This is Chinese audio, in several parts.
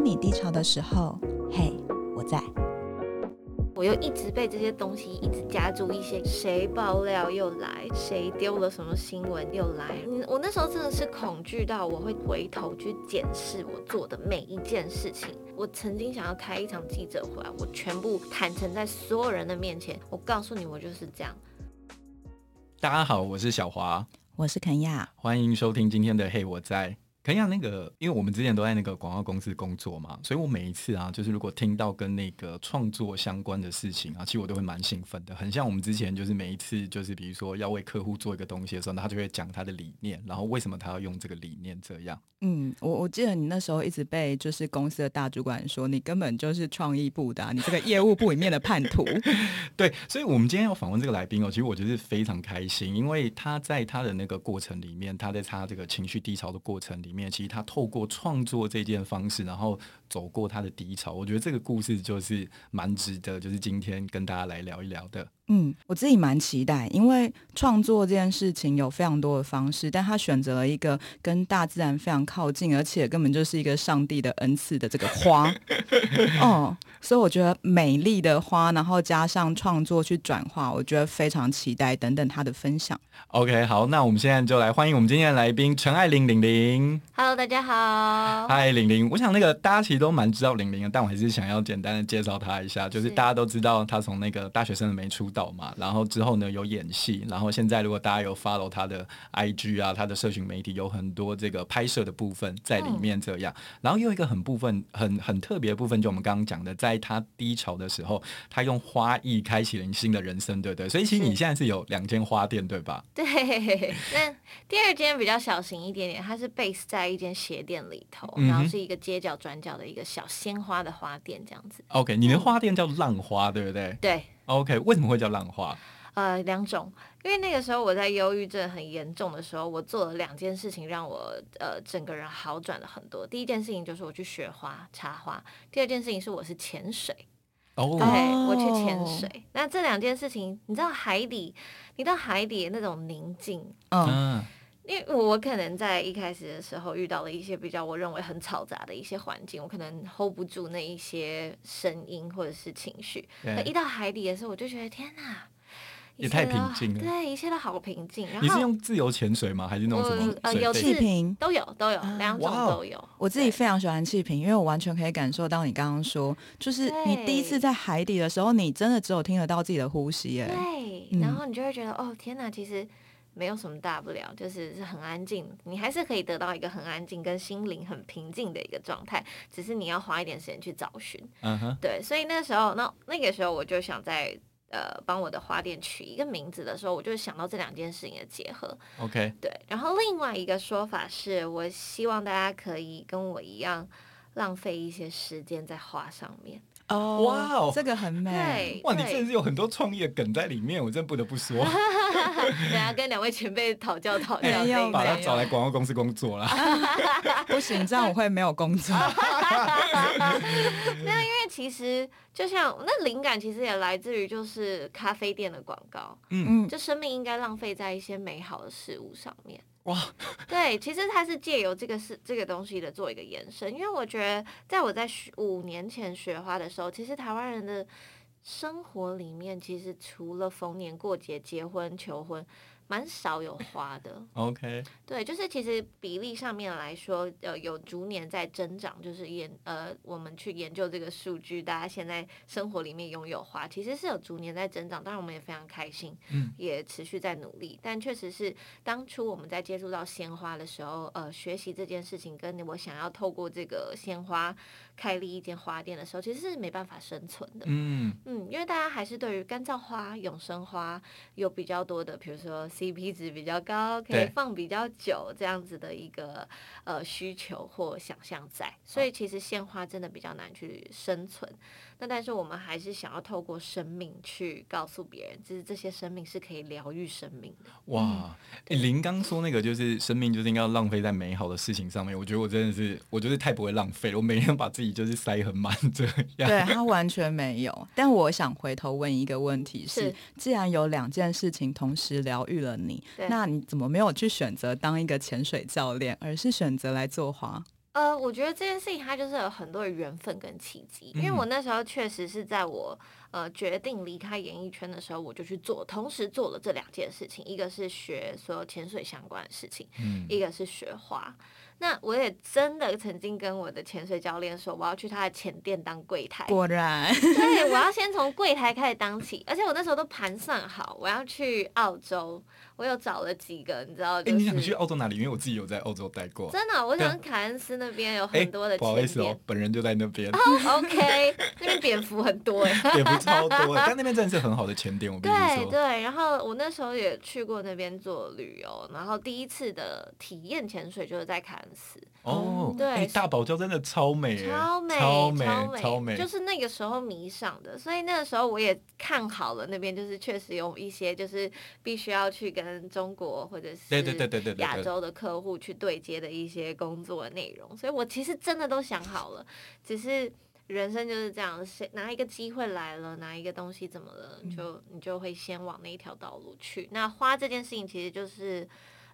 当你低潮的时候，嘿，我在。我又一直被这些东西一直夹住，一些谁爆料又来，谁丢了什么新闻又来。我那时候真的是恐惧到我会回头去检视我做的每一件事情。我曾经想要开一场记者会，我全部坦诚在所有人的面前，我告诉你，我就是这样。大家好，我是小华，我是肯亚，欢迎收听今天的嘿我在。肯亚那个，因为我们之前都在那个广告公司工作嘛，所以我每一次啊，就是如果听到跟那个创作相关的事情啊，其实我都会蛮兴奋的。很像我们之前就是每一次，就是比如说要为客户做一个东西的时候，那他就会讲他的理念，然后为什么他要用这个理念这样。嗯，我我记得你那时候一直被就是公司的大主管说，你根本就是创意部的，你这个业务部里面的叛徒。对，所以我们今天要访问这个来宾哦，其实我觉得非常开心，因为他在他的那个过程里面，他在他这个情绪低潮的过程里面，其实他透过创作这件方式，然后走过他的低潮。我觉得这个故事就是蛮值得，就是今天跟大家来聊一聊的。嗯，我自己蛮期待，因为创作这件事情有非常多的方式，但他选择了一个跟大自然非常靠近，而且根本就是一个上帝的恩赐的这个花。哦，所以我觉得美丽的花，然后加上创作去转化，我觉得非常期待。等等他的分享。OK，好，那我们现在就来欢迎我们今天的来宾陈爱玲玲玲。Hello，大家好。嗨，玲玲，我想那个大家其实都蛮知道玲玲的，但我还是想要简单的介绍她一下，就是大家都知道她从那个大学生的没出道。嘛，然后之后呢，有演戏，然后现在如果大家有 follow 她的 IG 啊，她的社群媒体有很多这个拍摄的部分在里面这样，然后又一个很部分很很特别的部分，就我们刚刚讲的，在她低潮的时候，她用花艺开启了新的人生，对不对？所以其实你现在是有两间花店，对吧？对，那第二间比较小型一点点，它是 base 在一间鞋店里头，然后是一个街角转角的一个小鲜花的花店这样子。OK，你的花店叫浪花，对不对？对。OK，为什么会叫浪花？呃，两种，因为那个时候我在忧郁症很严重的时候，我做了两件事情，让我呃整个人好转了很多。第一件事情就是我去学花插花，第二件事情是我是潜水。哦，对，我去潜水。那这两件事情，你知道海底，你到海底那种宁静，嗯。因为我可能在一开始的时候遇到了一些比较我认为很嘈杂的一些环境，我可能 hold 不住那一些声音或者是情绪。那一到海底的时候，我就觉得天哪，也太平静了。对，一切都好平静。然后你是用自由潜水吗？还是那种什么？呃，有气瓶都有，都有两种都有。我自己非常喜欢气瓶，因为我完全可以感受到你刚刚说，就是你第一次在海底的时候，你真的只有听得到自己的呼吸。哎，对，然后你就会觉得哦，天哪，其实。没有什么大不了，就是是很安静，你还是可以得到一个很安静跟心灵很平静的一个状态，只是你要花一点时间去找寻。嗯哼，对，所以那时候，那那个时候我就想在呃帮我的花店取一个名字的时候，我就想到这两件事情的结合。OK，对，然后另外一个说法是我希望大家可以跟我一样浪费一些时间在花上面。哦，哇哦，这个很美。哇，你真的是有很多创意的梗在里面，我真不得不说。等下跟两位前辈讨教讨 教，没有把他找来广告公司工作啦。不行，这样我会没有工作。没有因为其实就像那灵感，其实也来自于就是咖啡店的广告。嗯嗯，就生命应该浪费在一些美好的事物上面。哇，对，其实它是借由这个是这个东西的做一个延伸，因为我觉得在我在五年前学花的时候，其实台湾人的生活里面，其实除了逢年过节、结婚、求婚。蛮少有花的，OK，对，就是其实比例上面来说，呃，有逐年在增长，就是研呃，我们去研究这个数据，大家现在生活里面拥有花，其实是有逐年在增长，当然我们也非常开心，嗯，也持续在努力，但确实是当初我们在接触到鲜花的时候，呃，学习这件事情，跟我想要透过这个鲜花开立一间花店的时候，其实是没办法生存的，嗯嗯，因为大家还是对于干燥花、永生花有比较多的，比如说。CP 值比较高，可以放比较久，这样子的一个呃需求或想象在，所以其实鲜花真的比较难去生存。那但是我们还是想要透过生命去告诉别人，就是这些生命是可以疗愈生命的。哇，林刚说那个就是生命就是应该要浪费在美好的事情上面，我觉得我真的是，我就是太不会浪费了。我每天把自己就是塞很满这样。对，他完全没有。但我想回头问一个问题是：是既然有两件事情同时疗愈了你，那你怎么没有去选择当一个潜水教练，而是选择来做花？呃，我觉得这件事情它就是有很多的缘分跟契机，因为我那时候确实是在我呃决定离开演艺圈的时候，我就去做，同时做了这两件事情，一个是学所有潜水相关的事情，嗯，一个是学花。那我也真的曾经跟我的潜水教练说，我要去他的潜店当柜台。果然，对，我要先从柜台开始当起，而且我那时候都盘算好，我要去澳洲，我有找了几个，你知道？哎、就是，欸，你想去澳洲哪里？因为我自己有在澳洲待过。真的，我想凯恩斯那边有很多的。不好意思哦，本人就在那边。Oh, OK，那边蝙蝠很多哎，蝙蝠超多，但那边真的是很好的潜点，我跟你说。对对，然后我那时候也去过那边做旅游，然后第一次的体验潜水就是在凯恩斯。哦，对，欸、大堡礁真的超美，超美，超美，超美，就是那个时候迷上的，所以那个时候我也看好了那边，就是确实有一些就是必须要去跟中国或者是对对对对对亚洲的客户去对接的一些工作内容，所以我其实真的都想好了，只是人生就是这样，谁哪一个机会来了，哪一个东西怎么了，就你就会先往那一条道路去。那花这件事情其实就是。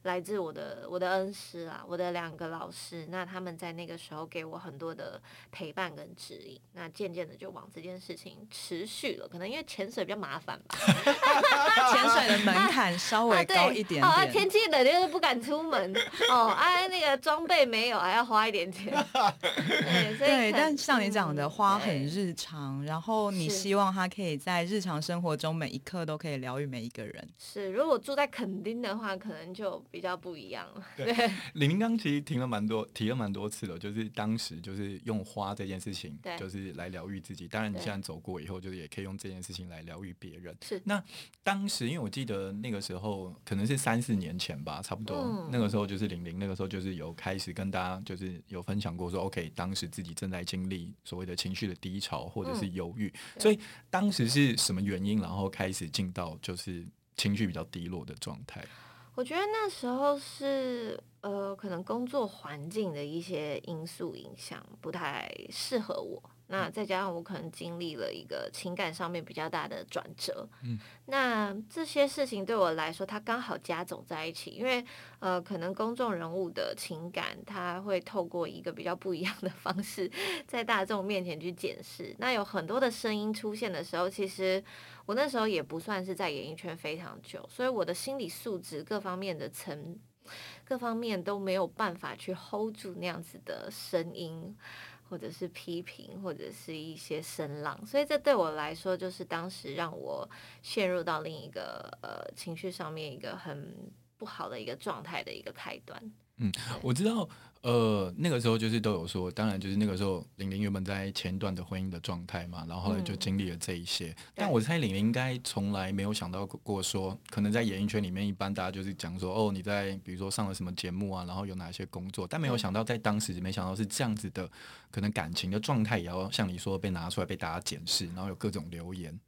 来自我的我的恩师啊，我的两个老师，那他们在那个时候给我很多的陪伴跟指引，那渐渐的就往这件事情持续了。可能因为潜水比较麻烦吧，潜水的门槛稍微高一点点。啊，天气冷就是不敢出门哦，哎，那个装备没有，还要花一点钱。对，对，但像你讲的，花很日常，然后你希望他可以在日常生活中每一刻都可以疗愈每一个人。是，如果住在垦丁的话，可能就。比较不一样了。对，李明刚其实提了蛮多，提了蛮多次了，就是当时就是用花这件事情，就是来疗愈自己。当然，你现在走过以后，就是也可以用这件事情来疗愈别人。是。那当时，因为我记得那个时候可能是三四年前吧，差不多。嗯。那个时候就是玲玲，那个时候就是有开始跟大家就是有分享过说，OK，当时自己正在经历所谓的情绪的低潮或者是忧郁。嗯。所以当时是什么原因，然后开始进到就是情绪比较低落的状态？我觉得那时候是呃，可能工作环境的一些因素影响，不太适合我。那再加上我可能经历了一个情感上面比较大的转折，嗯，那这些事情对我来说，它刚好加总在一起，因为呃，可能公众人物的情感，他会透过一个比较不一样的方式，在大众面前去检视。那有很多的声音出现的时候，其实我那时候也不算是在演艺圈非常久，所以我的心理素质各方面的层，各方面都没有办法去 hold 住那样子的声音。或者是批评，或者是一些声浪，所以这对我来说，就是当时让我陷入到另一个呃情绪上面一个很不好的一个状态的一个开端。嗯，我知道，呃，那个时候就是都有说，当然就是那个时候，玲玲原本在前段的婚姻的状态嘛，然后后来就经历了这一些。嗯、但我猜玲玲应该从来没有想到过说，可能在演艺圈里面，一般大家就是讲说，哦，你在比如说上了什么节目啊，然后有哪些工作，但没有想到在当时，没想到是这样子的，可能感情的状态也要像你说被拿出来被大家检视，然后有各种留言。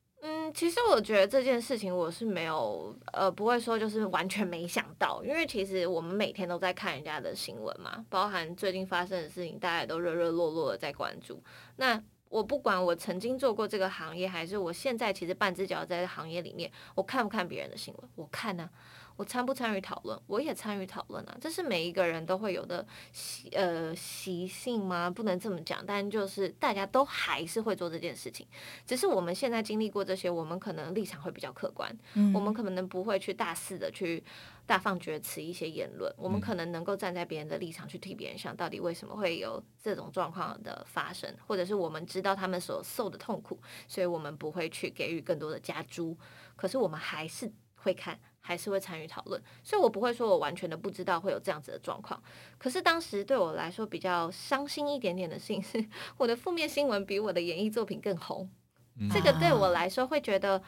其实我觉得这件事情我是没有，呃，不会说就是完全没想到，因为其实我们每天都在看人家的新闻嘛，包含最近发生的事情，大家都热热络络的在关注。那我不管我曾经做过这个行业，还是我现在其实半只脚在行业里面，我看不看别人的新闻？我看呢、我参不参与讨论？我也参与讨论啊，这是每一个人都会有的习呃习性吗？不能这么讲，但就是大家都还是会做这件事情，只是我们现在经历过这些，我们可能立场会比较客观，嗯、我们可能不会去大肆的去大放厥词一些言论，我们可能能够站在别人的立场去替别人想，到底为什么会有这种状况的发生，或者是我们知道他们所受的痛苦，所以我们不会去给予更多的加诸，可是我们还是会看。还是会参与讨论，所以我不会说我完全的不知道会有这样子的状况。可是当时对我来说比较伤心一点点的事情是，我的负面新闻比我的演艺作品更红。嗯。这个对我来说会觉得，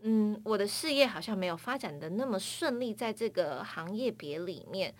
嗯，我的事业好像没有发展的那么顺利，在这个行业别里面，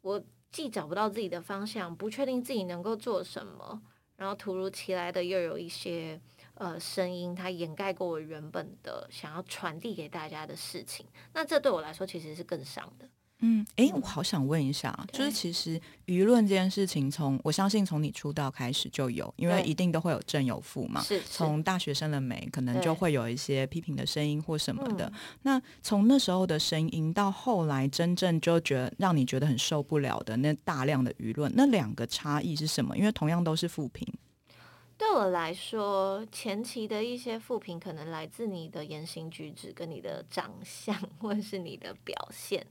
我既找不到自己的方向，不确定自己能够做什么，然后突如其来的又有一些。呃，声音它掩盖过我原本的想要传递给大家的事情，那这对我来说其实是更伤的。嗯，哎、欸，我好想问一下，就是其实舆论这件事情从，从我相信从你出道开始就有，因为一定都会有正有负嘛。是。从大学生的美，可能就会有一些批评的声音或什么的。嗯、那从那时候的声音到后来真正就觉得让你觉得很受不了的那大量的舆论，那两个差异是什么？因为同样都是负评。对我来说，前期的一些负评可能来自你的言行举止、跟你的长相，或者是你的表现。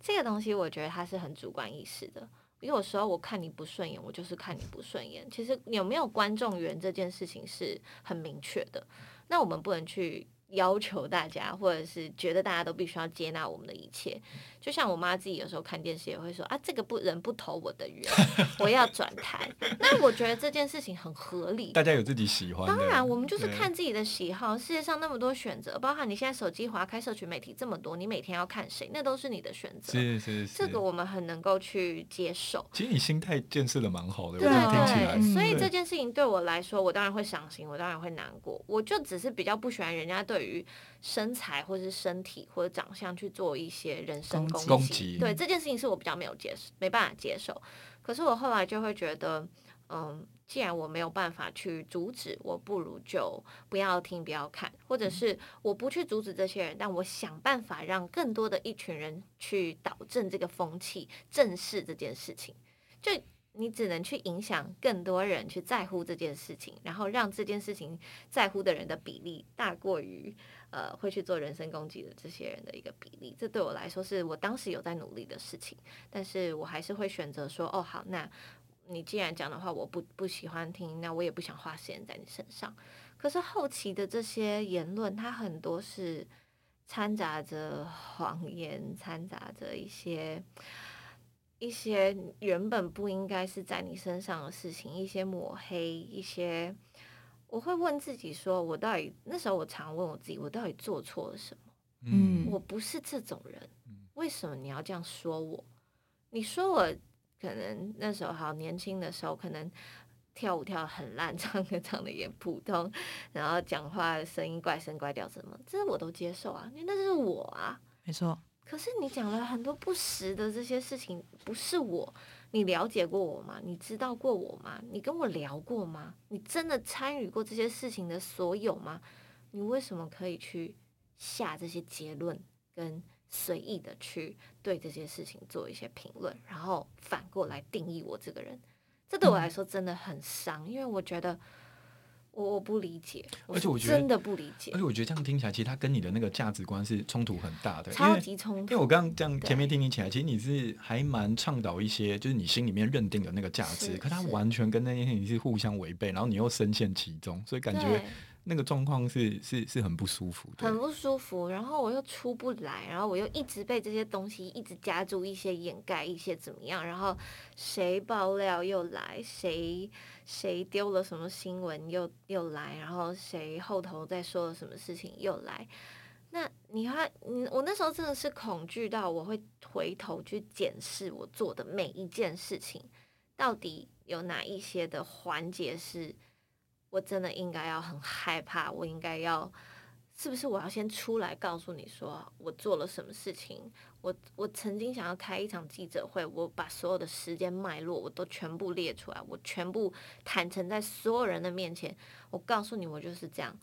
这个东西，我觉得它是很主观意识的。因为有时候我看你不顺眼，我就是看你不顺眼。其实有没有观众缘这件事情是很明确的。那我们不能去要求大家，或者是觉得大家都必须要接纳我们的一切。就像我妈自己有时候看电视也会说啊，这个不人不投我的缘，我要转台。那我觉得这件事情很合理。大家有自己喜欢。当然，我们就是看自己的喜好。世界上那么多选择，包含你现在手机划开社群媒体这么多，你每天要看谁，那都是你的选择。是是是。这个我们很能够去接受。其实你心态建设的蛮好的，对，我听起来。所以这件事情对我来说，我当然会伤心，我当然会难过。我就只是比较不喜欢人家对于身材或是身体或者长相去做一些人身攻击。攻击。对。这件事情是我比较没有接受，没办法接受。可是我后来就会觉得，嗯，既然我没有办法去阻止，我不如就不要听，不要看，或者是我不去阻止这些人，但我想办法让更多的一群人去导正这个风气，正视这件事情。就你只能去影响更多人去在乎这件事情，然后让这件事情在乎的人的比例大过于。呃，会去做人身攻击的这些人的一个比例，这对我来说是我当时有在努力的事情，但是我还是会选择说，哦，好，那你既然讲的话，我不不喜欢听，那我也不想花时间在你身上。可是后期的这些言论，它很多是掺杂着谎言，掺杂着一些一些原本不应该是在你身上的事情，一些抹黑，一些。我会问自己说：“我到底那时候我常问我自己，我到底做错了什么？嗯，我不是这种人，为什么你要这样说我？你说我可能那时候好年轻的时候，可能跳舞跳得很烂，唱歌唱的也普通，然后讲话声音怪声怪调什么，这我都接受啊，因为那是我啊，没错。可是你讲了很多不实的这些事情，不是我。”你了解过我吗？你知道过我吗？你跟我聊过吗？你真的参与过这些事情的所有吗？你为什么可以去下这些结论，跟随意的去对这些事情做一些评论，然后反过来定义我这个人？这对我来说真的很伤，因为我觉得。我我不理解，而且我觉得真的不理解，而且我觉得这样听起来，其实他跟你的那个价值观是冲突很大的，超级冲突。因为我刚刚这样前面听你起来，其实你是还蛮倡导一些，就是你心里面认定的那个价值，可他完全跟那件事情是互相违背，然后你又深陷其中，所以感觉。那个状况是是是很不舒服的，很不舒服。然后我又出不来，然后我又一直被这些东西一直夹住一些掩盖，一些怎么样？然后谁爆料又来，谁谁丢了什么新闻又又来，然后谁后头在说了什么事情又来。那你还你我那时候真的是恐惧到我会回头去检视我做的每一件事情，到底有哪一些的环节是。我真的应该要很害怕，我应该要，是不是我要先出来告诉你说我做了什么事情？我我曾经想要开一场记者会，我把所有的时间脉络我都全部列出来，我全部坦诚在所有人的面前，我告诉你我就是这样，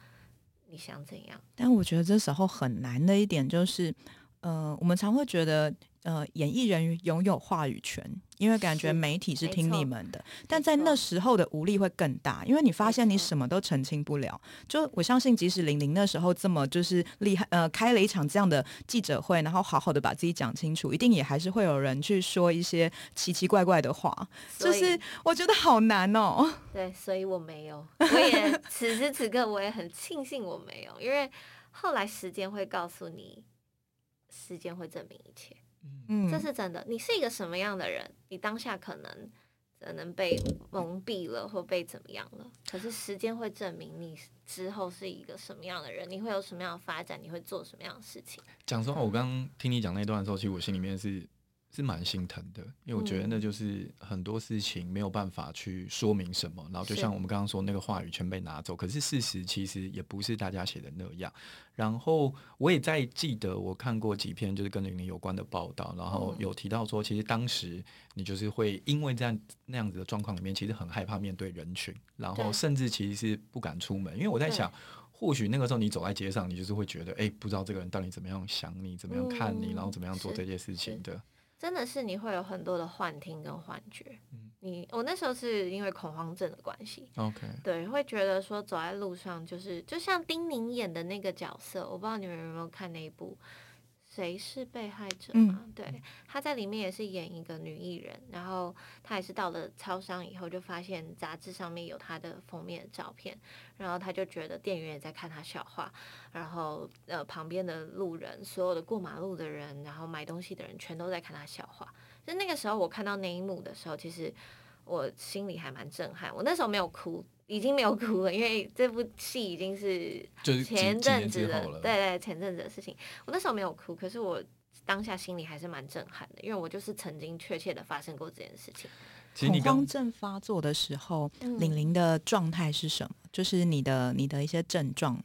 你想怎样？但我觉得这时候很难的一点就是，呃，我们常会觉得。呃，演艺人拥有话语权，因为感觉媒体是听你们的，但在那时候的无力会更大，因为你发现你什么都澄清不了。就我相信，即使玲玲那时候这么就是厉害，呃，开了一场这样的记者会，然后好好的把自己讲清楚，一定也还是会有人去说一些奇奇怪怪的话，就是我觉得好难哦。对，所以我没有，我也 此时此刻我也很庆幸我没有，因为后来时间会告诉你，时间会证明一切。嗯，这是真的。你是一个什么样的人？你当下可能可能被蒙蔽了，或被怎么样了？可是时间会证明你之后是一个什么样的人，你会有什么样的发展，你会做什么样的事情。讲实话，我刚刚听你讲那段的时候，其实我心里面是是蛮心疼的，因为我觉得那就是很多事情没有办法去说明什么，嗯、然后就像我们刚刚说那个话语全被拿走，可是事实其实也不是大家写的那样。然后我也在记得我看过几篇就是跟玲玲有关的报道，然后有提到说，其实当时你就是会因为这样那样子的状况里面，其实很害怕面对人群，然后甚至其实是不敢出门，因为我在想。或许那个时候你走在街上，你就是会觉得，哎，不知道这个人到底怎么样想你，怎么样看你，嗯、然后怎么样做这件事情的。真的是你会有很多的幻听跟幻觉。嗯、你我那时候是因为恐慌症的关系，OK，对，会觉得说走在路上就是就像丁宁演的那个角色，我不知道你们有没有看那一部。谁是被害者嘛？嗯、对，她在里面也是演一个女艺人，然后她也是到了超商以后，就发现杂志上面有她的封面的照片，然后她就觉得店员也在看她笑话，然后呃旁边的路人，所有的过马路的人，然后买东西的人，全都在看她笑话。就那个时候我看到那一幕的时候，其实我心里还蛮震撼。我那时候没有哭。已经没有哭了，因为这部戏已经是前阵子的，对对，前阵子的事情。我那时候没有哭，可是我当下心里还是蛮震撼的，因为我就是曾经确切的发生过这件事情。恐慌症发作的时候，玲玲的状态是什么？就是你的你的一些症状。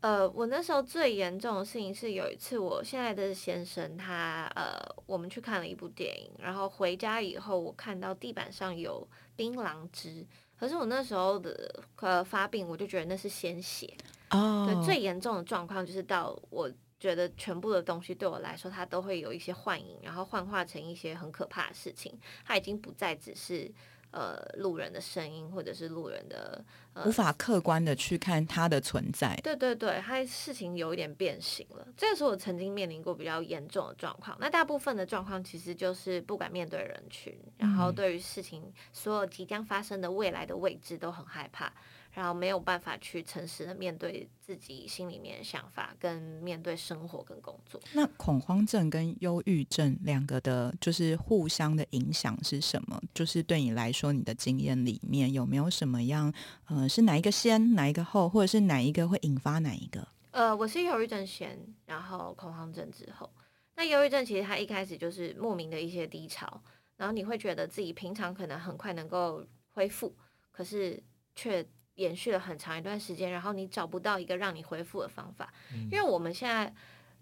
呃，我那时候最严重的事情是有一次，我现在的先生他呃，我们去看了一部电影，然后回家以后，我看到地板上有槟榔汁。可是我那时候的呃发病，我就觉得那是鲜血。哦，对，最严重的状况就是到我觉得全部的东西对我来说，它都会有一些幻影，然后幻化成一些很可怕的事情。它已经不再只是。呃，路人的声音，或者是路人的、呃、无法客观的去看它的存在。对对对，它事情有一点变形了。这个是我曾经面临过比较严重的状况。那大部分的状况其实就是不敢面对人群，然后对于事情所有即将发生的未来的未知都很害怕。然后没有办法去诚实的面对自己心里面的想法，跟面对生活跟工作。那恐慌症跟忧郁症两个的，就是互相的影响是什么？就是对你来说，你的经验里面有没有什么样？呃，是哪一个先，哪一个后，或者是哪一个会引发哪一个？呃，我是忧郁症先，然后恐慌症之后。那忧郁症其实它一开始就是莫名的一些低潮，然后你会觉得自己平常可能很快能够恢复，可是却。延续了很长一段时间，然后你找不到一个让你恢复的方法，嗯、因为我们现在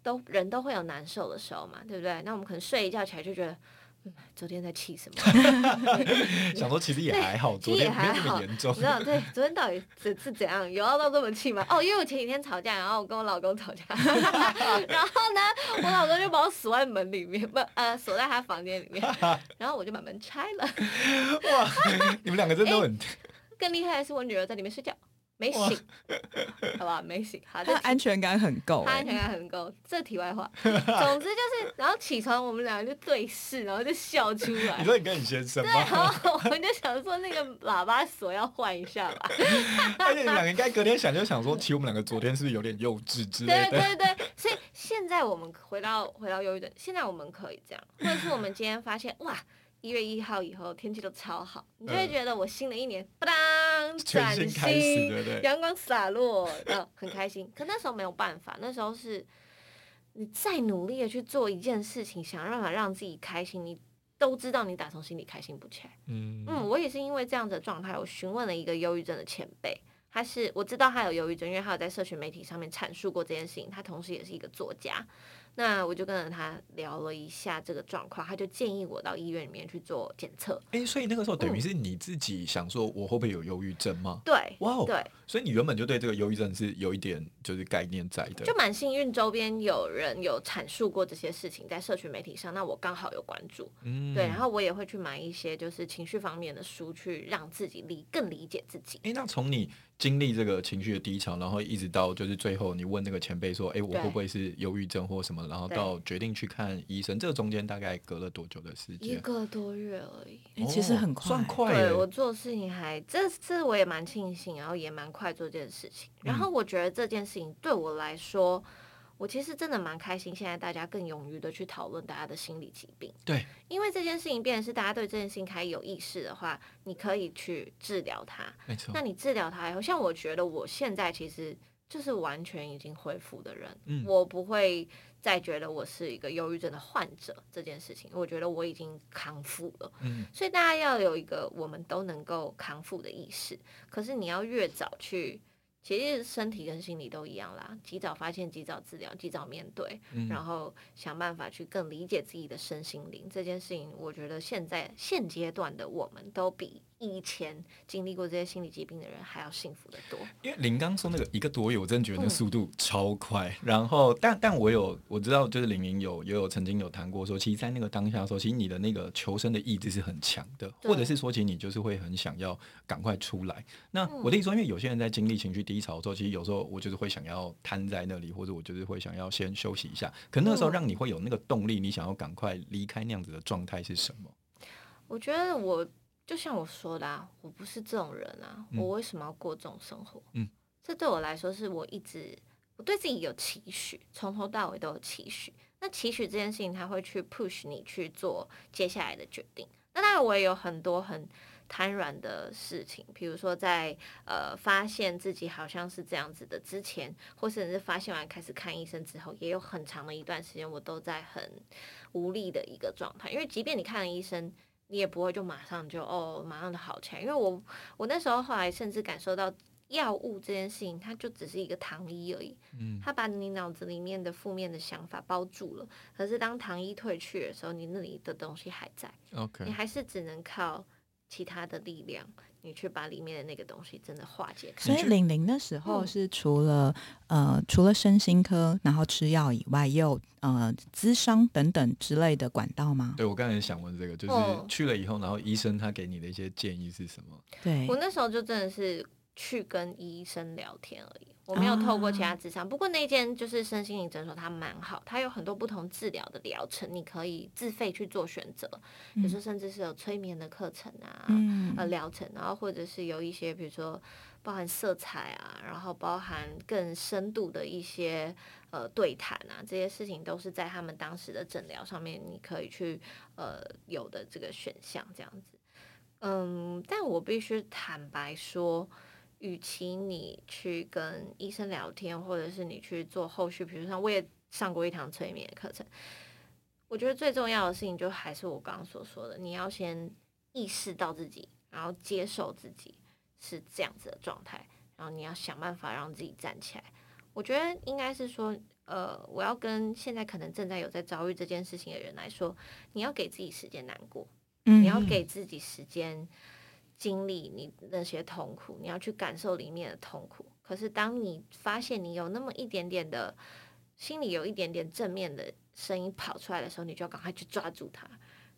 都人都会有难受的时候嘛，对不对？那我们可能睡一觉起来就觉得，嗯，昨天在气什么？想说其实也还好，昨天也还好严重。你知道对，昨天到底是是怎样？有要到这么气吗？哦，因为我前几天吵架，然后我跟我老公吵架，然后呢，我老公就把我锁在门里面，不呃锁在他房间里面，然后我就把门拆了。哇，你们两个真的很。欸更厉害的是，我女儿在里面睡觉，没醒，好吧，没醒。好，她安全感很够，她安全感很够。这题外话，总之就是，然后起床，我们两个就对视，然后就笑出来。你说你跟你先生吗？对，然后我们就想说，那个喇叭锁要换一下吧。而且你们两个应该隔天想就想说，其实我们两个昨天是不是有点幼稚之类的？对对对，所以现在我们回到回到忧郁症，现在我们可以这样，或者是我们今天发现哇。一月一号以后天气都超好，你就会觉得我新的一年，不当崭新，阳光洒落，然后很开心。可那时候没有办法，那时候是你再努力的去做一件事情，想办法让自己开心，你都知道你打从心里开心不起来。嗯嗯，我也是因为这样的状态，我询问了一个忧郁症的前辈，他是我知道他有忧郁症，因为他有在社群媒体上面阐述过这件事情，他同时也是一个作家。那我就跟着他聊了一下这个状况，他就建议我到医院里面去做检测。哎、欸，所以那个时候等于是你自己想说，我会不会有忧郁症吗？对，哇 Wow，对，所以你原本就对这个忧郁症是有一点就是概念在的，就蛮幸运，周边有人有阐述过这些事情在社群媒体上，那我刚好有关注，嗯，对，然后我也会去买一些就是情绪方面的书，去让自己理更理解自己。哎、欸，那从你经历这个情绪的低潮，然后一直到就是最后，你问那个前辈说，哎、欸，我会不会是忧郁症或什么？然后到决定。去看医生，这个中间大概隔了多久的时间？一个多月而已，欸、其实很快，算快。对，我做事情还这次我也蛮庆幸，然后也蛮快做这件事情。然后我觉得这件事情对我来说，嗯、我其实真的蛮开心。现在大家更勇于的去讨论大家的心理疾病，对，因为这件事情变成是大家对这件事情开始有意识的话，你可以去治疗它。没错，那你治疗它以后，像我觉得我现在其实。就是完全已经恢复的人，嗯、我不会再觉得我是一个忧郁症的患者这件事情，我觉得我已经康复了。嗯，所以大家要有一个我们都能够康复的意识。可是你要越早去。其实身体跟心理都一样啦，及早发现，及早治疗，及早面对，嗯、然后想办法去更理解自己的身心灵这件事情。我觉得现在现阶段的我们都比以前经历过这些心理疾病的人还要幸福的多。因为林刚说那个一个多月，我真的觉得那速度超快。嗯、然后，但但我有我知道，就是玲玲有也有曾经有谈过说，其实，在那个当下的时候，其实你的那个求生的意志是很强的，或者是说，其实你就是会很想要赶快出来。那我的意思说，因为有些人在经历情绪低潮的时候，其实有时候我就是会想要瘫在那里，或者我就是会想要先休息一下。可那个时候让你会有那个动力，你想要赶快离开那样子的状态是什么？我觉得我就像我说的啊，我不是这种人啊，嗯、我为什么要过这种生活？嗯，这对我来说是我一直我对自己有期许，从头到尾都有期许。那期许这件事情，他会去 push 你去做接下来的决定。那当然，我也有很多很。瘫软的事情，比如说在呃发现自己好像是这样子的之前，或甚至是发现完开始看医生之后，也有很长的一段时间，我都在很无力的一个状态。因为即便你看了医生，你也不会就马上就哦马上就好起来。因为我我那时候后来甚至感受到药物这件事情，它就只是一个糖衣而已，嗯，它把你脑子里面的负面的想法包住了。可是当糖衣褪去的时候，你那里的东西还在，OK，你还是只能靠。其他的力量，你去把里面的那个东西真的化解开。所以玲玲那时候是除了、嗯、呃除了身心科，然后吃药以外，也有呃咨商等等之类的管道吗？对，我刚才想问这个，就是去了以后，然后医生他给你的一些建议是什么？对，我那时候就真的是去跟医生聊天而已。我没有透过其他智商，啊、不过那间就是身心灵诊所，它蛮好，它有很多不同治疗的疗程，你可以自费去做选择。有时候甚至是有催眠的课程啊，嗯、呃疗程，然后或者是有一些比如说包含色彩啊，然后包含更深度的一些呃对谈啊，这些事情都是在他们当时的诊疗上面你可以去呃有的这个选项这样子。嗯，但我必须坦白说。与其你去跟医生聊天，或者是你去做后续，比如说我也上过一堂催眠课程，我觉得最重要的事情就还是我刚刚所说的，你要先意识到自己，然后接受自己是这样子的状态，然后你要想办法让自己站起来。我觉得应该是说，呃，我要跟现在可能正在有在遭遇这件事情的人来说，你要给自己时间难过，嗯，你要给自己时间。经历你那些痛苦，你要去感受里面的痛苦。可是，当你发现你有那么一点点的，心里有一点点正面的声音跑出来的时候，你就要赶快去抓住它，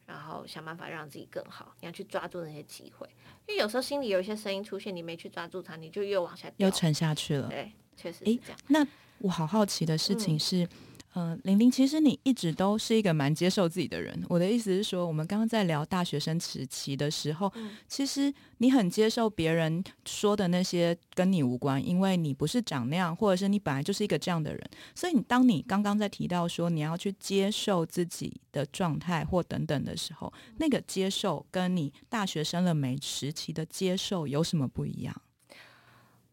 然后想办法让自己更好。你要去抓住那些机会，因为有时候心里有一些声音出现，你没去抓住它，你就又往下掉，又沉下去了。对，确实是这样。那我好好奇的事情是。嗯嗯，玲玲，其实你一直都是一个蛮接受自己的人。我的意思是说，我们刚刚在聊大学生时期的时候，嗯、其实你很接受别人说的那些跟你无关，因为你不是长那样，或者是你本来就是一个这样的人。所以，你当你刚刚在提到说你要去接受自己的状态或等等的时候，那个接受跟你大学生了没时期的接受有什么不一样？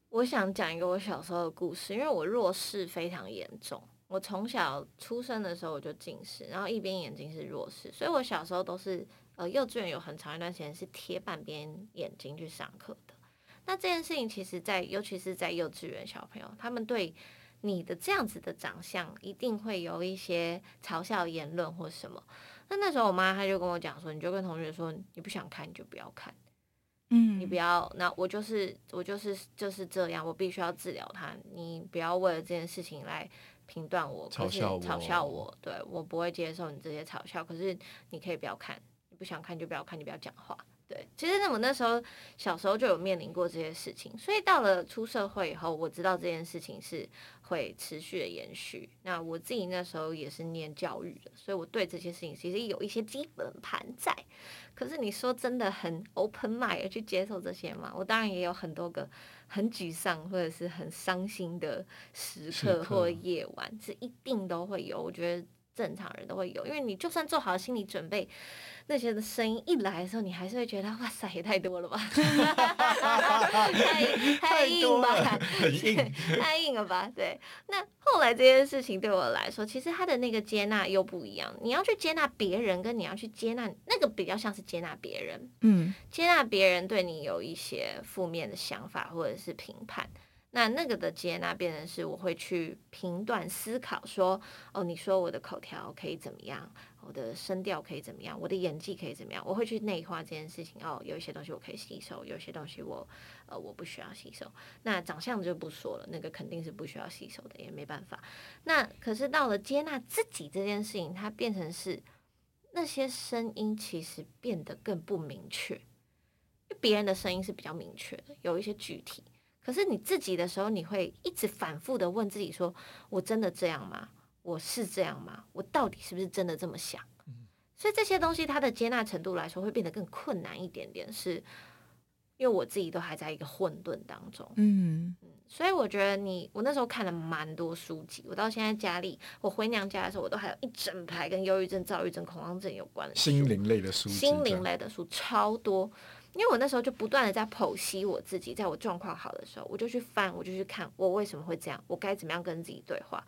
我想讲一个我小时候的故事，因为我弱势非常严重。我从小出生的时候我就近视，然后一边眼睛是弱视，所以我小时候都是呃幼稚园有很长一段时间是贴半边眼睛去上课的。那这件事情其实在，在尤其是在幼稚园小朋友，他们对你的这样子的长相一定会有一些嘲笑言论或什么。那那时候我妈她就跟我讲说，你就跟同学说，你不想看你就不要看，嗯，你不要，那我就是我就是就是这样，我必须要治疗他，你不要为了这件事情来。评断我，可是嘲笑我，对，我不会接受你这些嘲笑。可是你可以不要看，你不想看就不要看，你不要讲话。对，其实那我那时候小时候就有面临过这些事情，所以到了出社会以后，我知道这件事情是会持续的延续。那我自己那时候也是念教育的，所以我对这些事情其实有一些基本盘在。可是你说真的很 open mind 去接受这些吗？我当然也有很多个很沮丧或者是很伤心的时刻或夜晚，是一定都会有。我觉得正常人都会有，因为你就算做好心理准备，那些的声音一来的时候，你还是会觉得哇塞，也太多了吧，太太硬吧，很硬，太硬了吧？对。那后来这件事情对我来说，其实他的那个接纳又不一样。你要去接纳别人，跟你要去接纳那个比较像是接纳别人，嗯，接纳别人对你有一些负面的想法或者是评判。那那个的接纳变成是，我会去评断思考，说，哦，你说我的口条可以怎么样，我的声调可以怎么样，我的演技可以怎么样，我会去内化这件事情。哦，有一些东西我可以吸收，有些东西我，呃，我不需要吸收。那长相就不说了，那个肯定是不需要吸收的，也没办法。那可是到了接纳自己这件事情，它变成是那些声音其实变得更不明确，因为别人的声音是比较明确的，有一些具体。可是你自己的时候，你会一直反复的问自己说：“我真的这样吗？我是这样吗？我到底是不是真的这么想？”所以这些东西它的接纳程度来说会变得更困难一点点，是因为我自己都还在一个混沌当中。嗯嗯，所以我觉得你，我那时候看了蛮多书籍，我到现在家里，我回娘家的时候，我都还有一整排跟忧郁症、躁郁症、恐慌症有关的心灵类的书，心灵类的书超多。因为我那时候就不断的在剖析我自己，在我状况好的时候，我就去翻，我就去看我为什么会这样，我该怎么样跟自己对话，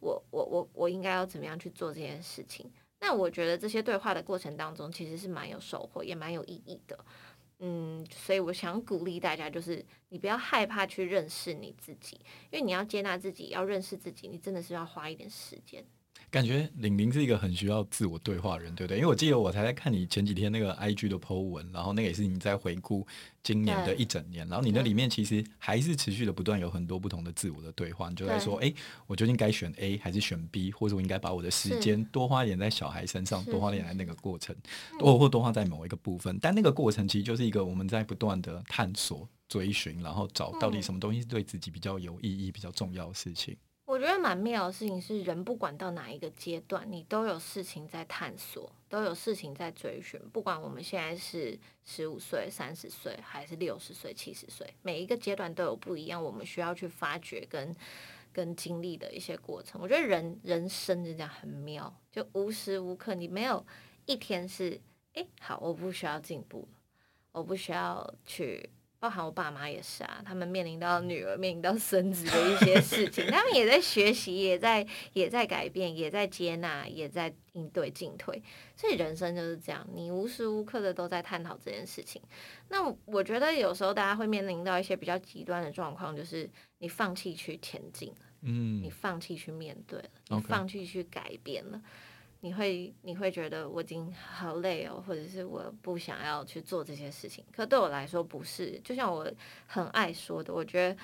我我我我应该要怎么样去做这件事情。那我觉得这些对话的过程当中，其实是蛮有收获，也蛮有意义的。嗯，所以我想鼓励大家，就是你不要害怕去认识你自己，因为你要接纳自己，要认识自己，你真的是要花一点时间。感觉玲玲是一个很需要自我对话的人，对不对？因为我记得我才在看你前几天那个 IG 的 po 文，然后那个也是你在回顾今年的一整年，然后你那里面其实还是持续的不断有很多不同的自我的对话，你就在说，哎，我究竟该选 A 还是选 B，或者我应该把我的时间多花一点在小孩身上，多花一点在那个过程，多或多花在某一个部分，但那个过程其实就是一个我们在不断的探索、追寻，然后找到底什么东西是对自己比较有意义、比较重要的事情。我觉得蛮妙的事情是，人不管到哪一个阶段，你都有事情在探索，都有事情在追寻。不管我们现在是十五岁、三十岁，还是六十岁、七十岁，每一个阶段都有不一样，我们需要去发掘跟跟经历的一些过程。我觉得人人生就这样很妙，就无时无刻你没有一天是哎，好，我不需要进步，我不需要去。包含我爸妈也是啊，他们面临到女儿、面临到孙子的一些事情，他们也在学习，也在也在改变，也在接纳，也在应对进退。所以人生就是这样，你无时无刻的都在探讨这件事情。那我觉得有时候大家会面临到一些比较极端的状况，就是你放弃去前进了，嗯，你放弃去面对了，你放弃去改变了。你会你会觉得我已经好累哦，或者是我不想要去做这些事情。可对我来说不是，就像我很爱说的，我觉得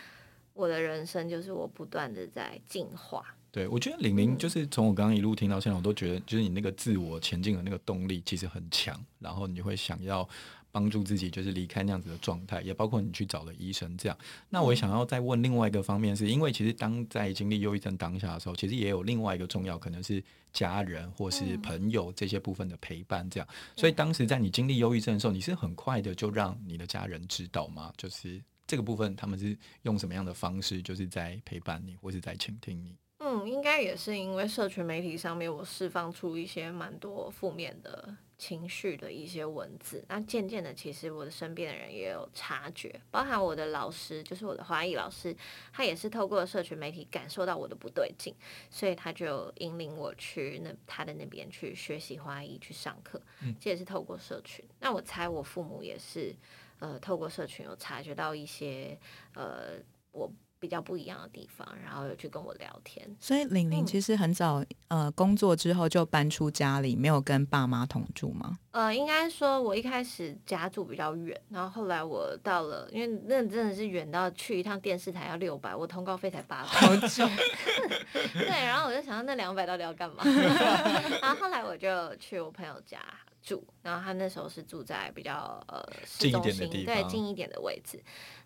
我的人生就是我不断的在进化。对，我觉得玲玲就是从我刚刚一路听到现在，我都觉得就是你那个自我前进的那个动力其实很强，然后你会想要。帮助自己就是离开那样子的状态，也包括你去找了医生这样。那我也想要再问另外一个方面是，是因为其实当在经历忧郁症当下的时候，其实也有另外一个重要，可能是家人或是朋友这些部分的陪伴这样。所以当时在你经历忧郁症的时候，你是很快的就让你的家人知道吗？就是这个部分他们是用什么样的方式，就是在陪伴你或是在倾听你？嗯，应该也是因为社群媒体上面我释放出一些蛮多负面的。情绪的一些文字，那渐渐的，其实我的身边的人也有察觉，包含我的老师，就是我的华裔老师，他也是透过社群媒体感受到我的不对劲，所以他就引领我去那他的那边去学习华裔去上课，这也是透过社群。那我猜我父母也是，呃，透过社群有察觉到一些，呃，我。比较不一样的地方，然后有去跟我聊天。所以玲玲其实很早，嗯、呃，工作之后就搬出家里，没有跟爸妈同住吗？呃，应该说，我一开始家住比较远，然后后来我到了，因为那真的是远到去一趟电视台要六百，我通告费才八百，好久。对，然后我就想到那两百到底要干嘛？然后后来我就去我朋友家。住，然后他那时候是住在比较呃市中心，对，近一点的位置。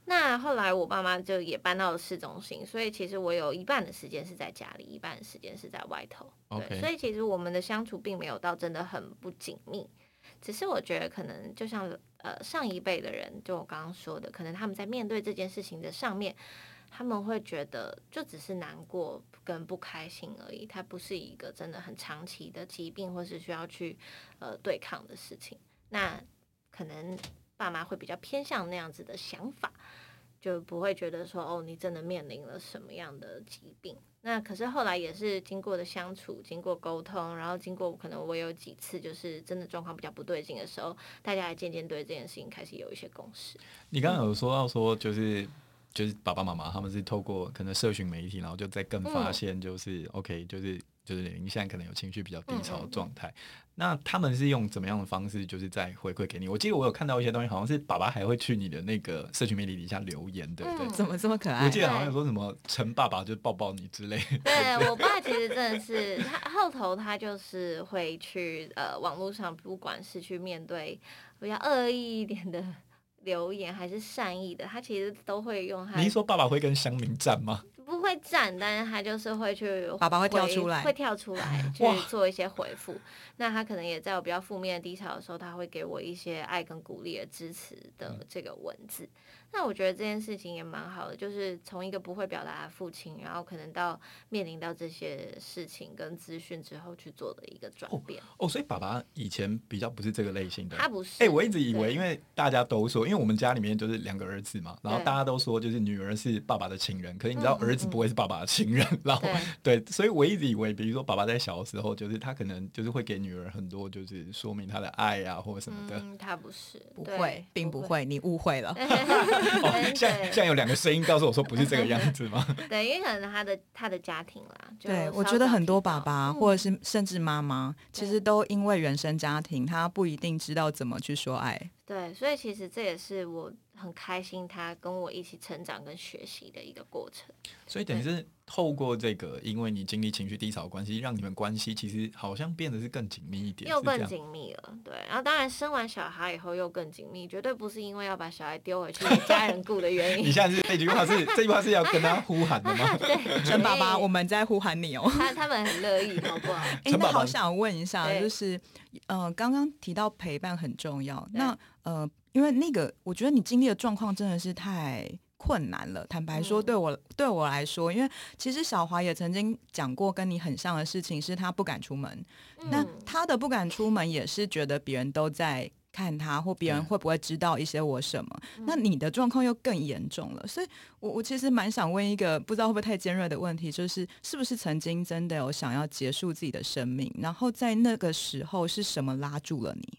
那后来我爸妈就也搬到了市中心，所以其实我有一半的时间是在家里，一半的时间是在外头。对，所以其实我们的相处并没有到真的很不紧密，只是我觉得可能就像呃上一辈的人，就我刚刚说的，可能他们在面对这件事情的上面，他们会觉得就只是难过跟不开心而已，它不是一个真的很长期的疾病，或是需要去呃对抗的事情。那可能爸妈会比较偏向那样子的想法，就不会觉得说哦，你真的面临了什么样的疾病。那可是后来也是经过的相处，经过沟通，然后经过可能我有几次就是真的状况比较不对劲的时候，大家还渐渐对这件事情开始有一些共识。你刚刚有说到说就是。就是爸爸妈妈他们是透过可能社群媒体，然后就在更发现，就是、嗯、OK，就是就是你现在可能有情绪比较低潮的状态。嗯嗯那他们是用怎么样的方式，就是在回馈给你？我记得我有看到一些东西，好像是爸爸还会去你的那个社群媒体底下留言，对不对？怎么这么可爱？我记得好像有说什么陈爸爸就抱抱你之类的。对，我爸其实真的是他后头他就是会去呃网络上，不管是去面对比较恶意一点的。留言还是善意的，他其实都会用他。你是说爸爸会跟乡民站吗？不会站，但是他就是会去，爸爸会跳出来，会跳出来 去做一些回复。那他可能也在我比较负面的低潮的时候，他会给我一些爱跟鼓励的支持的这个文字。嗯那我觉得这件事情也蛮好的，就是从一个不会表达的父亲，然后可能到面临到这些事情跟资讯之后去做的一个转变。哦，哦，所以爸爸以前比较不是这个类型的，他不是。哎、欸，我一直以为，因为大家都说，因为我们家里面就是两个儿子嘛，然后大家都说就是女儿是爸爸的情人，可是你知道儿子不会是爸爸的情人，嗯 嗯然后对，对，所以我一直以为，比如说爸爸在小的时候，就是他可能就是会给女儿很多就是说明他的爱啊或者什么的。嗯，他不是，不会，并不会，你误会了。哦，现在现在有两个声音告诉我说不是这个样子吗？对，因为可能他的他的家庭啦，对，我觉得很多爸爸或者是甚至妈妈，其实都因为原生家庭，他不一定知道怎么去说爱。对，所以其实这也是我很开心他跟我一起成长跟学习的一个过程。所以等于是透过这个，因为你经历情绪低潮的关系，让你们关系其实好像变得是更紧密一点，又更紧密了。对，然后当然生完小孩以后又更紧密，绝对不是因为要把小孩丢回去给家人顾的原因。你现在是这句话是这句话是要跟他呼喊的吗？对，陈爸爸，我们在呼喊你哦。他他们很乐意，好不好？哎、欸，那好想问一下，就是呃，刚刚提到陪伴很重要，那。呃，因为那个，我觉得你经历的状况真的是太困难了。坦白说，对我、嗯、对我来说，因为其实小华也曾经讲过跟你很像的事情，是他不敢出门。嗯、那他的不敢出门，也是觉得别人都在看他，或别人会不会知道一些我什么。嗯、那你的状况又更严重了，所以我我其实蛮想问一个不知道会不会太尖锐的问题，就是是不是曾经真的有想要结束自己的生命？然后在那个时候是什么拉住了你？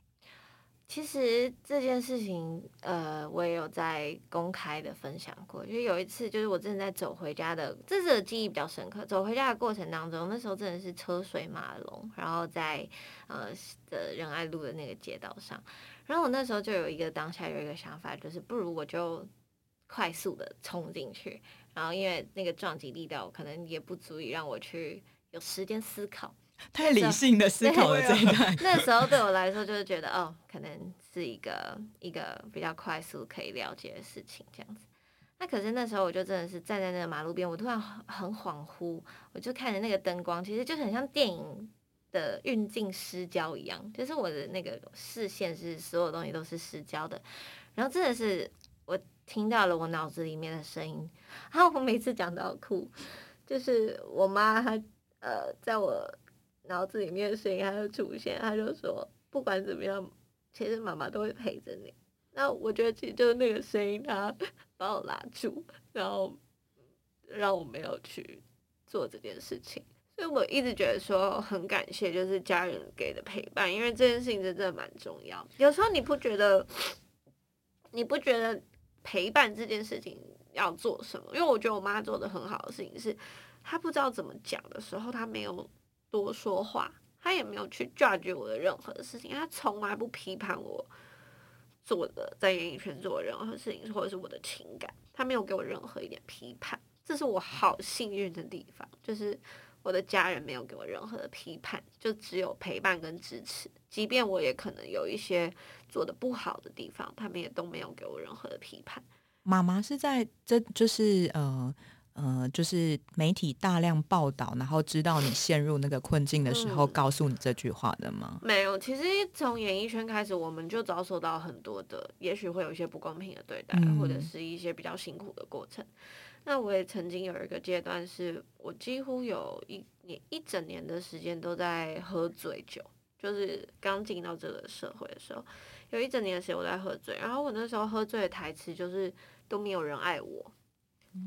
其实这件事情，呃，我也有在公开的分享过。就有一次，就是我正在走回家的，这次的记忆比较深刻。走回家的过程当中，那时候真的是车水马龙，然后在呃的仁爱路的那个街道上，然后我那时候就有一个当下有一个想法，就是不如我就快速的冲进去，然后因为那个撞击力道可能也不足以让我去有时间思考。太理性的思考了这一段，那时候对我来说就是觉得哦，可能是一个一个比较快速可以了解的事情这样子。那可是那时候我就真的是站在那个马路边，我突然很恍惚，我就看着那个灯光，其实就很像电影的运镜失焦一样，就是我的那个视线是所有东西都是失焦的。然后真的是我听到了我脑子里面的声音，然后我每次讲到哭，就是我妈她呃在我。脑子里面的声音还会出现，他就说不管怎么样，其实妈妈都会陪着你。那我觉得其实就是那个声音，他 把我拉住，然后让我没有去做这件事情。所以我一直觉得说很感谢，就是家人给的陪伴，因为这件事情真的蛮重要。有时候你不觉得，你不觉得陪伴这件事情要做什么？因为我觉得我妈做的很好的事情是，她不知道怎么讲的时候，她没有。多说话，他也没有去 judge 我的任何事情，他从来不批判我做的在演艺圈做任何事情，或者是我的情感，他没有给我任何一点批判，这是我好幸运的地方，就是我的家人没有给我任何的批判，就只有陪伴跟支持，即便我也可能有一些做的不好的地方，他们也都没有给我任何的批判。妈妈是在这就是呃。呃，就是媒体大量报道，然后知道你陷入那个困境的时候，嗯、告诉你这句话的吗？没有，其实从演艺圈开始，我们就遭受到很多的，也许会有一些不公平的对待，嗯、或者是一些比较辛苦的过程。那我也曾经有一个阶段，是我几乎有一年一整年的时间都在喝醉酒，就是刚进到这个社会的时候，有一整年的时间我在喝醉，然后我那时候喝醉的台词就是都没有人爱我。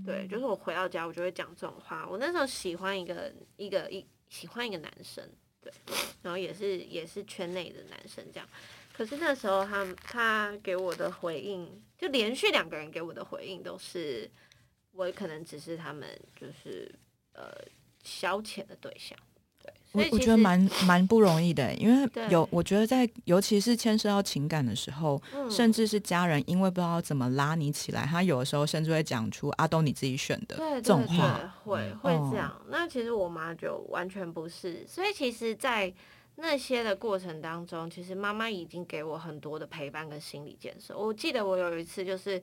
对，就是我回到家，我就会讲这种话。我那时候喜欢一个一个一喜欢一个男生，对，然后也是也是圈内的男生这样。可是那时候他他给我的回应，就连续两个人给我的回应都是，我可能只是他们就是呃消遣的对象。我我觉得蛮蛮不容易的，因为有我觉得在尤其是牵涉到情感的时候，嗯、甚至是家人，因为不知道怎么拉你起来，他有的时候甚至会讲出“阿东你自己选的”这种话，会会这样。哦、那其实我妈就完全不是，所以其实，在那些的过程当中，其实妈妈已经给我很多的陪伴跟心理建设。我记得我有一次就是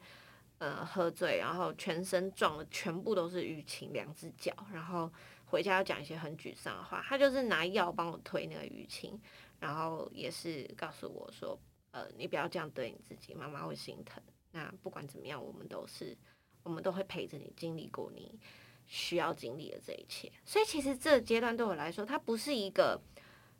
呃喝醉，然后全身撞了，全部都是淤青，两只脚，然后。回家要讲一些很沮丧的话，他就是拿药帮我推那个淤青，然后也是告诉我说，呃，你不要这样对你自己，妈妈会心疼。那不管怎么样，我们都是，我们都会陪着你经历过你需要经历的这一切。所以其实这阶段对我来说，它不是一个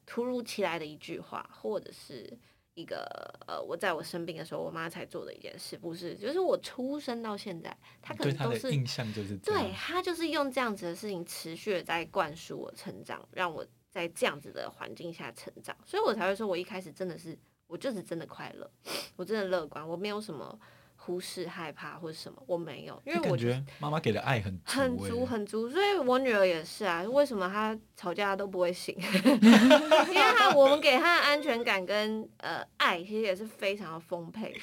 突如其来的一句话，或者是。一个呃，我在我生病的时候，我妈才做的一件事，不是，就是我出生到现在，她可能都是印象就是对，她就是用这样子的事情持续的在灌输我成长，让我在这样子的环境下成长，所以我才会说，我一开始真的是，我就是真的快乐，我真的乐观，我没有什么。忽视害怕或者什么，我没有，因为我觉得妈妈给的爱很很足很足，所以我女儿也是啊。为什么她吵架都不会醒？因为她我们给她的安全感跟呃爱，其实也是非常的丰沛。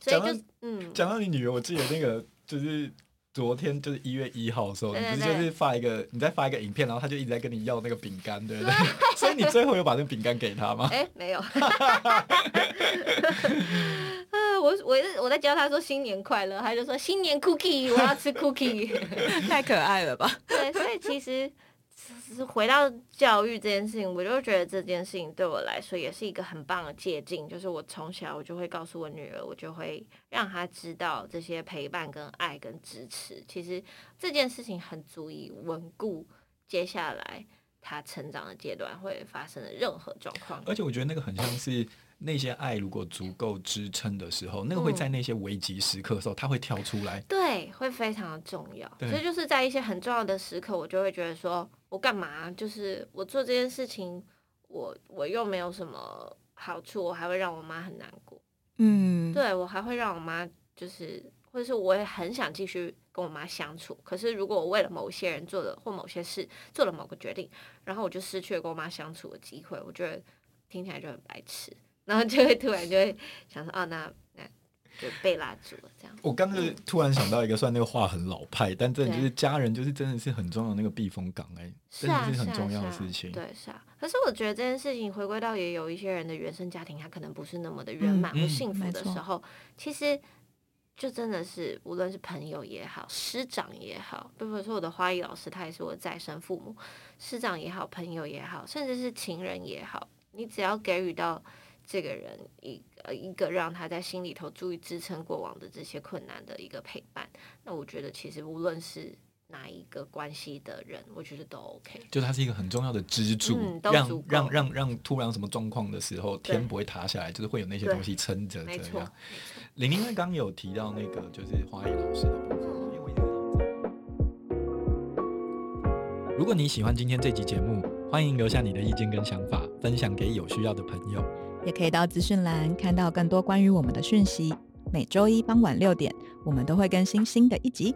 所以就到嗯，讲到你女儿，我记得那个就是昨天就是一月一号的时候，你不是就是发一个你再发一个影片，然后她就一直在跟你要那个饼干，对不对？所以你最后有把那个饼干给她吗？哎、欸，没有。我我我在教他说新年快乐，他就说新年 cookie，我要吃 cookie，太可爱了吧？对，所以其实是回到教育这件事情，我就觉得这件事情对我来说也是一个很棒的借镜。就是我从小我就会告诉我女儿，我就会让她知道这些陪伴、跟爱、跟支持，其实这件事情很足以稳固接下来她成长的阶段会发生的任何状况。而且我觉得那个很像是。那些爱如果足够支撑的时候，那个会在那些危急时刻的时候，他、嗯、会跳出来，对，会非常的重要。所以就是在一些很重要的时刻，我就会觉得说，我干嘛？就是我做这件事情，我我又没有什么好处，我还会让我妈很难过。嗯，对，我还会让我妈就是，或者是我也很想继续跟我妈相处。可是如果我为了某些人做了或某些事做了某个决定，然后我就失去了跟我妈相处的机会，我觉得听起来就很白痴。然后就会突然就会想说，哦，那那就被拉住了这样。我刚才突然想到一个，算那个话很老派，但真的就是家人就是真的是很重要的那个避风港哎，真的是很重要的事情。对，是啊。可是我觉得这件事情回归到也有一些人的原生家庭，他可能不是那么的圆满或幸福的时候，其实就真的是无论是朋友也好，师长也好，比如说我的花艺老师，他也是我的再生父母，师长也好，朋友也好，甚至是情人也好，你只要给予到。这个人一呃一个让他在心里头足以支撑过往的这些困难的一个陪伴，那我觉得其实无论是哪一个关系的人，我觉得都 OK。就他是一个很重要的支柱，嗯、让让让让突然什么状况的时候，天不会塌下来，就是会有那些东西撑着这样。玲玲刚刚有提到那个就是花艺老师的部分，因如果你喜欢今天这集节目，欢迎留下你的意见跟想法，分享给有需要的朋友。也可以到资讯栏看到更多关于我们的讯息。每周一傍晚六点，我们都会更新新的一集。